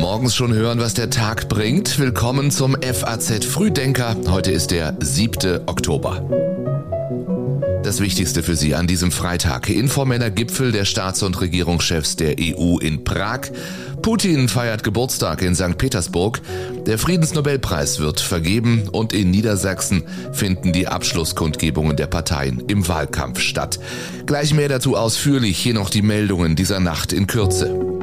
Morgens schon hören, was der Tag bringt. Willkommen zum FAZ Frühdenker. Heute ist der 7. Oktober. Das Wichtigste für Sie an diesem Freitag. Informeller Gipfel der Staats- und Regierungschefs der EU in Prag. Putin feiert Geburtstag in St. Petersburg. Der Friedensnobelpreis wird vergeben und in Niedersachsen finden die Abschlusskundgebungen der Parteien im Wahlkampf statt. Gleich mehr dazu ausführlich. Hier noch die Meldungen dieser Nacht in Kürze.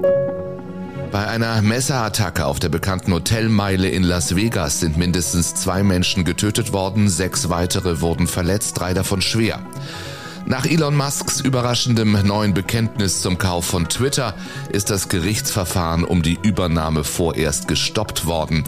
Bei einer Messerattacke auf der bekannten Hotelmeile in Las Vegas sind mindestens zwei Menschen getötet worden, sechs weitere wurden verletzt, drei davon schwer. Nach Elon Musks überraschendem neuen Bekenntnis zum Kauf von Twitter ist das Gerichtsverfahren um die Übernahme vorerst gestoppt worden.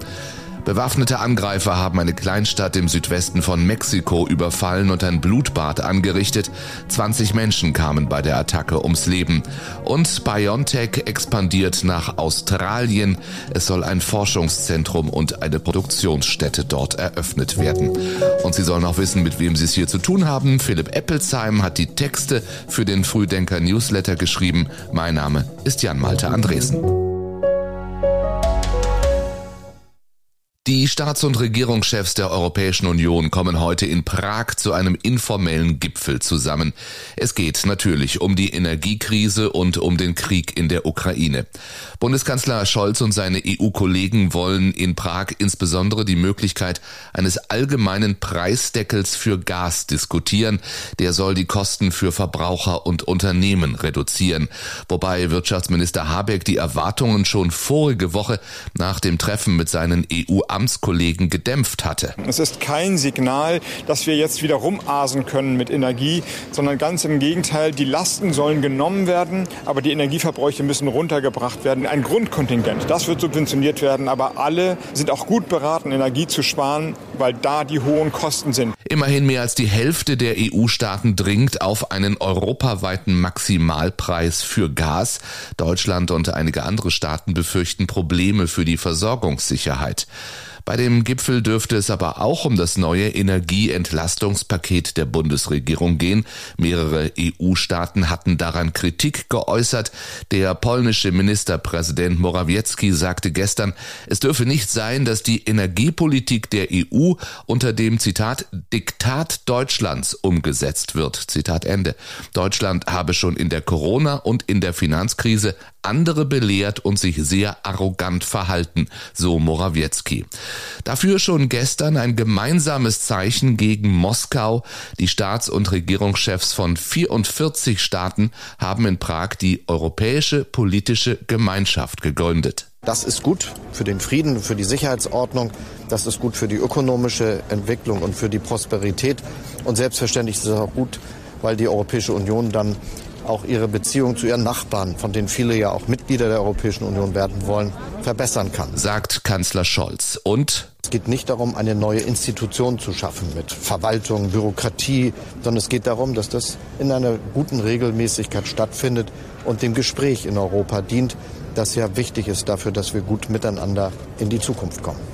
Bewaffnete Angreifer haben eine Kleinstadt im Südwesten von Mexiko überfallen und ein Blutbad angerichtet. 20 Menschen kamen bei der Attacke ums Leben. Und BioNTech expandiert nach Australien. Es soll ein Forschungszentrum und eine Produktionsstätte dort eröffnet werden. Und Sie sollen auch wissen, mit wem Sie es hier zu tun haben. Philipp Eppelsheim hat die Texte für den Frühdenker Newsletter geschrieben. Mein Name ist Jan Malte Andresen. Die Staats- und Regierungschefs der Europäischen Union kommen heute in Prag zu einem informellen Gipfel zusammen. Es geht natürlich um die Energiekrise und um den Krieg in der Ukraine. Bundeskanzler Scholz und seine EU-Kollegen wollen in Prag insbesondere die Möglichkeit eines allgemeinen Preisdeckels für Gas diskutieren. Der soll die Kosten für Verbraucher und Unternehmen reduzieren. Wobei Wirtschaftsminister Habeck die Erwartungen schon vorige Woche nach dem Treffen mit seinen EU Amtskollegen gedämpft hatte. Es ist kein Signal, dass wir jetzt wieder rumasen können mit Energie, sondern ganz im Gegenteil, die Lasten sollen genommen werden, aber die Energieverbräuche müssen runtergebracht werden. Ein Grundkontingent, das wird subventioniert werden, aber alle sind auch gut beraten, Energie zu sparen, weil da die hohen Kosten sind. Immerhin mehr als die Hälfte der EU-Staaten dringt auf einen europaweiten Maximalpreis für Gas. Deutschland und einige andere Staaten befürchten Probleme für die Versorgungssicherheit. Bei dem Gipfel dürfte es aber auch um das neue Energieentlastungspaket der Bundesregierung gehen. Mehrere EU-Staaten hatten daran Kritik geäußert. Der polnische Ministerpräsident Morawiecki sagte gestern, es dürfe nicht sein, dass die Energiepolitik der EU unter dem Zitat Diktat Deutschlands umgesetzt wird. Zitat Ende. Deutschland habe schon in der Corona- und in der Finanzkrise andere belehrt und sich sehr arrogant verhalten, so Morawiecki. Dafür schon gestern ein gemeinsames Zeichen gegen Moskau. Die Staats- und Regierungschefs von 44 Staaten haben in Prag die Europäische Politische Gemeinschaft gegründet. Das ist gut für den Frieden, für die Sicherheitsordnung, das ist gut für die ökonomische Entwicklung und für die Prosperität. Und selbstverständlich ist es auch gut, weil die Europäische Union dann auch ihre Beziehung zu ihren Nachbarn, von denen viele ja auch Mitglieder der Europäischen Union werden wollen, verbessern kann. Sagt Kanzler Scholz. Und es geht nicht darum, eine neue Institution zu schaffen mit Verwaltung, Bürokratie, sondern es geht darum, dass das in einer guten Regelmäßigkeit stattfindet und dem Gespräch in Europa dient, das ja wichtig ist dafür, dass wir gut miteinander in die Zukunft kommen.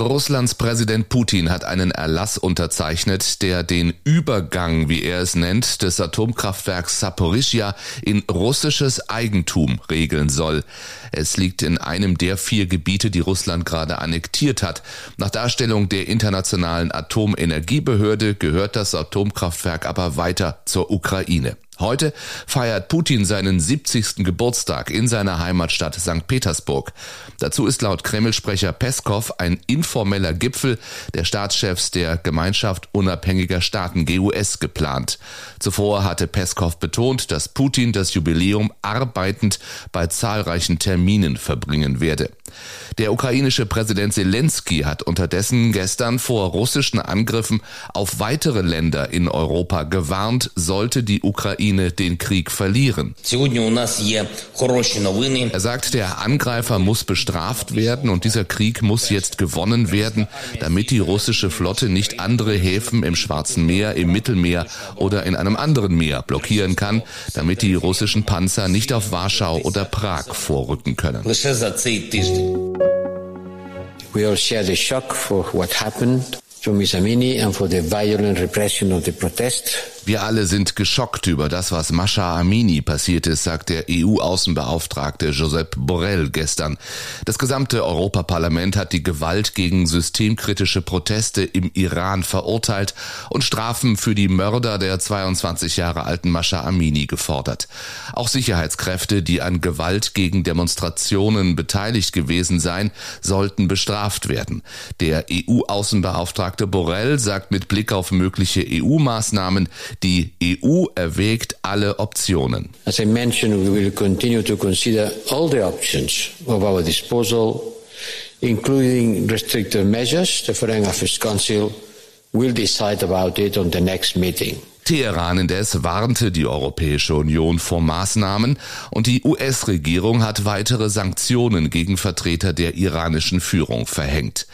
Russlands Präsident Putin hat einen Erlass unterzeichnet, der den Übergang, wie er es nennt, des Atomkraftwerks Saporischia in russisches Eigentum regeln soll. Es liegt in einem der vier Gebiete, die Russland gerade annektiert hat. Nach Darstellung der Internationalen Atomenergiebehörde gehört das Atomkraftwerk aber weiter zur Ukraine. Heute feiert Putin seinen 70. Geburtstag in seiner Heimatstadt St. Petersburg. Dazu ist laut Kreml-Sprecher Peskov ein informeller Gipfel der Staatschefs der Gemeinschaft unabhängiger Staaten GUS geplant. Zuvor hatte Peskov betont, dass Putin das Jubiläum arbeitend bei zahlreichen Terminen verbringen werde. Der ukrainische Präsident Zelensky hat unterdessen gestern vor russischen Angriffen auf weitere Länder in Europa gewarnt, sollte die Ukraine den Krieg verlieren. Er sagt, der Angreifer muss bestraft werden und dieser Krieg muss jetzt gewonnen werden, damit die russische Flotte nicht andere Häfen im Schwarzen Meer, im Mittelmeer oder in einem anderen Meer blockieren kann, damit die russischen Panzer nicht auf Warschau oder Prag vorrücken können. We all share the shock for what happened to Miss Amini and for the violent repression of the protest. Wir alle sind geschockt über das, was Mascha Amini passiert ist, sagt der EU-Außenbeauftragte Josep Borrell gestern. Das gesamte Europaparlament hat die Gewalt gegen systemkritische Proteste im Iran verurteilt und Strafen für die Mörder der 22 Jahre alten Mascha Amini gefordert. Auch Sicherheitskräfte, die an Gewalt gegen Demonstrationen beteiligt gewesen seien, sollten bestraft werden. Der EU-Außenbeauftragte Borrell sagt mit Blick auf mögliche EU-Maßnahmen, die EU erwägt alle Optionen. As I mentioned, we will continue to consider all the options of our disposal, including restrictive measures. The Foreign Affairs Council will decide about it on the next meeting. Teheran indes warnte die Europäische Union vor Maßnahmen und die US-Regierung hat weitere Sanktionen gegen Vertreter der iranischen Führung verhängt.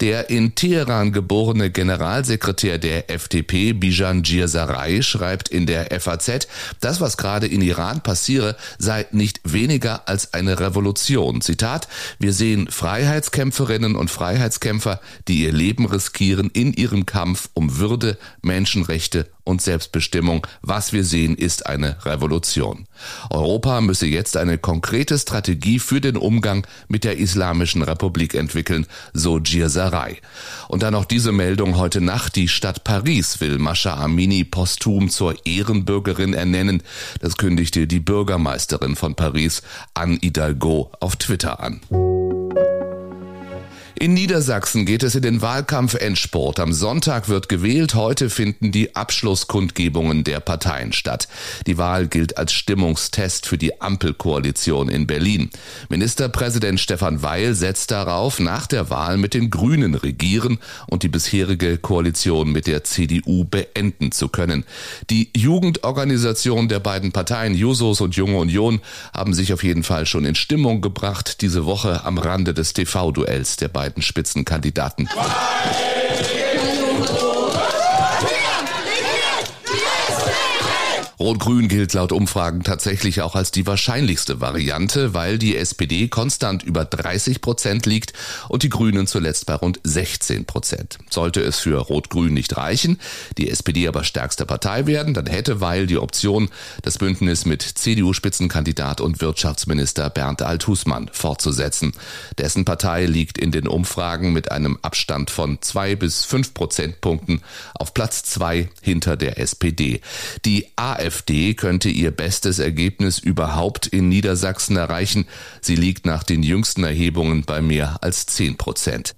Der in Teheran geborene Generalsekretär der FDP, Bijan Girsaray, schreibt in der FAZ, das, was gerade in Iran passiere, sei nicht weniger als eine Revolution. Zitat, wir sehen Freiheitskämpferinnen und Freiheitskämpfer, die ihr Leben riskieren in ihrem Kampf um Würde, Menschenrechte und Selbstbestimmung. Was wir sehen, ist eine Revolution. Europa müsse jetzt eine konkrete Strategie für den Umgang mit der Islamischen Republik entwickeln, so Girsaray. Und dann noch diese Meldung heute Nacht. Die Stadt Paris will Mascha Amini posthum zur Ehrenbürgerin ernennen. Das kündigte die Bürgermeisterin von Paris, Anne Hidalgo, auf Twitter an. In Niedersachsen geht es in den Wahlkampf-Endsport. Am Sonntag wird gewählt. Heute finden die Abschlusskundgebungen der Parteien statt. Die Wahl gilt als Stimmungstest für die Ampelkoalition in Berlin. Ministerpräsident Stefan Weil setzt darauf, nach der Wahl mit den Grünen regieren und die bisherige Koalition mit der CDU beenden zu können. Die Jugendorganisation der beiden Parteien, Jusos und Junge Union, haben sich auf jeden Fall schon in Stimmung gebracht diese Woche am Rande des TV-Duells der beiden beiden Spitzenkandidaten. Rot-Grün gilt laut Umfragen tatsächlich auch als die wahrscheinlichste Variante, weil die SPD konstant über 30 Prozent liegt und die Grünen zuletzt bei rund 16 Prozent. Sollte es für Rot-Grün nicht reichen, die SPD aber stärkste Partei werden, dann hätte Weil die Option, das Bündnis mit CDU-Spitzenkandidat und Wirtschaftsminister Bernd Althusmann fortzusetzen. Dessen Partei liegt in den Umfragen mit einem Abstand von zwei bis fünf Prozentpunkten auf Platz zwei hinter der SPD. Die AfD AfD könnte ihr bestes Ergebnis überhaupt in Niedersachsen erreichen. Sie liegt nach den jüngsten Erhebungen bei mehr als 10 Prozent.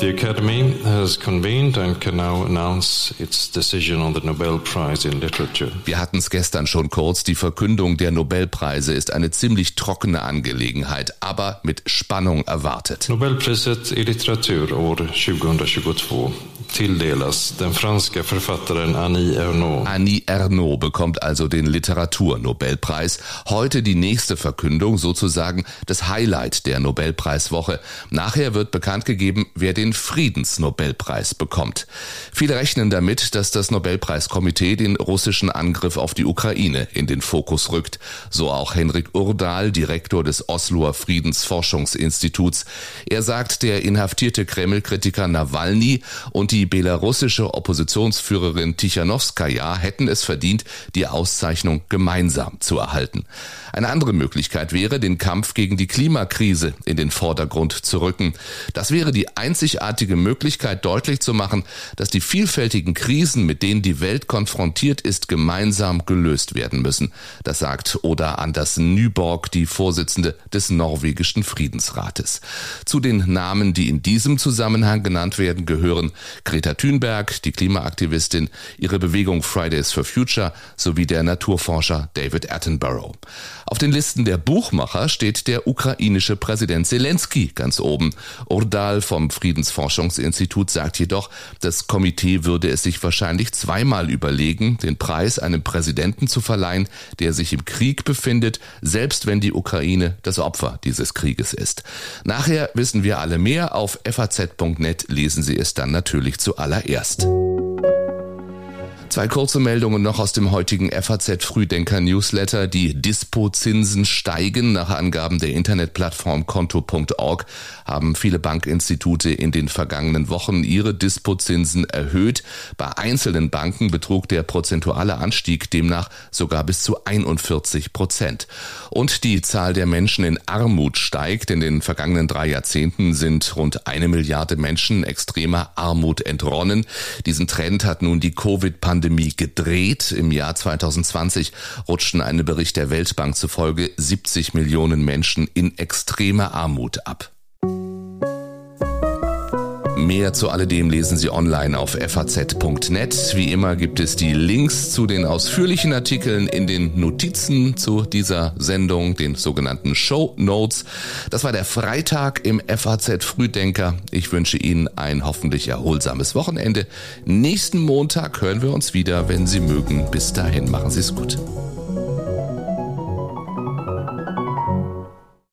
The Academy has convened and can now announce its decision on the Nobel Prize in Literature. Wir hatten es gestern schon kurz. Die Verkündung der Nobelpreise ist eine ziemlich trockene Angelegenheit, aber mit Spannung erwartet. Nobelpriset i litteratur år 2022 tilldelas den franska författaren Annie Ernaux. Annie Ernaux bekommt also den Literaturnobelpreis. Heute die nächste Verkündung, sozusagen das Highlight der Nobelpreiswoche. Nachher wird bekannt gegeben, wer den Friedensnobelpreis bekommt. Viele rechnen damit, dass das Nobelpreiskomitee den russischen Angriff auf die Ukraine in den Fokus rückt. So auch Henrik Urdahl, Direktor des Osloer Friedensforschungsinstituts. Er sagt, der inhaftierte Kreml-Kritiker Nawalny und die die belarussische Oppositionsführerin Tichanowskaja hätten es verdient, die Auszeichnung gemeinsam zu erhalten. Eine andere Möglichkeit wäre, den Kampf gegen die Klimakrise in den Vordergrund zu rücken. Das wäre die einzigartige Möglichkeit, deutlich zu machen, dass die vielfältigen Krisen, mit denen die Welt konfrontiert ist, gemeinsam gelöst werden müssen. Das sagt Oda Andersen Nyborg, die Vorsitzende des norwegischen Friedensrates. Zu den Namen, die in diesem Zusammenhang genannt werden, gehören Greta Thunberg, die Klimaaktivistin, ihre Bewegung Fridays for Future sowie der Naturforscher David Attenborough. Auf den Listen der Buchmacher steht der ukrainische Präsident Zelensky ganz oben. Urdal vom Friedensforschungsinstitut sagt jedoch, das Komitee würde es sich wahrscheinlich zweimal überlegen, den Preis einem Präsidenten zu verleihen, der sich im Krieg befindet, selbst wenn die Ukraine das Opfer dieses Krieges ist. Nachher wissen wir alle mehr. Auf faz.net lesen Sie es dann natürlich zuallererst. Zwei kurze Meldungen noch aus dem heutigen FAZ Frühdenker Newsletter. Die Dispozinsen steigen. Nach Angaben der Internetplattform konto.org haben viele Bankinstitute in den vergangenen Wochen ihre Dispozinsen erhöht. Bei einzelnen Banken betrug der prozentuale Anstieg demnach sogar bis zu 41 Prozent. Und die Zahl der Menschen in Armut steigt. In den vergangenen drei Jahrzehnten sind rund eine Milliarde Menschen extremer Armut entronnen. Diesen Trend hat nun die Covid-Pandemie gedreht. Im Jahr 2020 rutschten einem Bericht der Weltbank zufolge 70 Millionen Menschen in extremer Armut ab. Mehr zu alledem lesen Sie online auf faz.net. Wie immer gibt es die Links zu den ausführlichen Artikeln in den Notizen zu dieser Sendung, den sogenannten Show Notes. Das war der Freitag im FAZ Frühdenker. Ich wünsche Ihnen ein hoffentlich erholsames Wochenende. Nächsten Montag hören wir uns wieder, wenn Sie mögen. Bis dahin machen Sie es gut.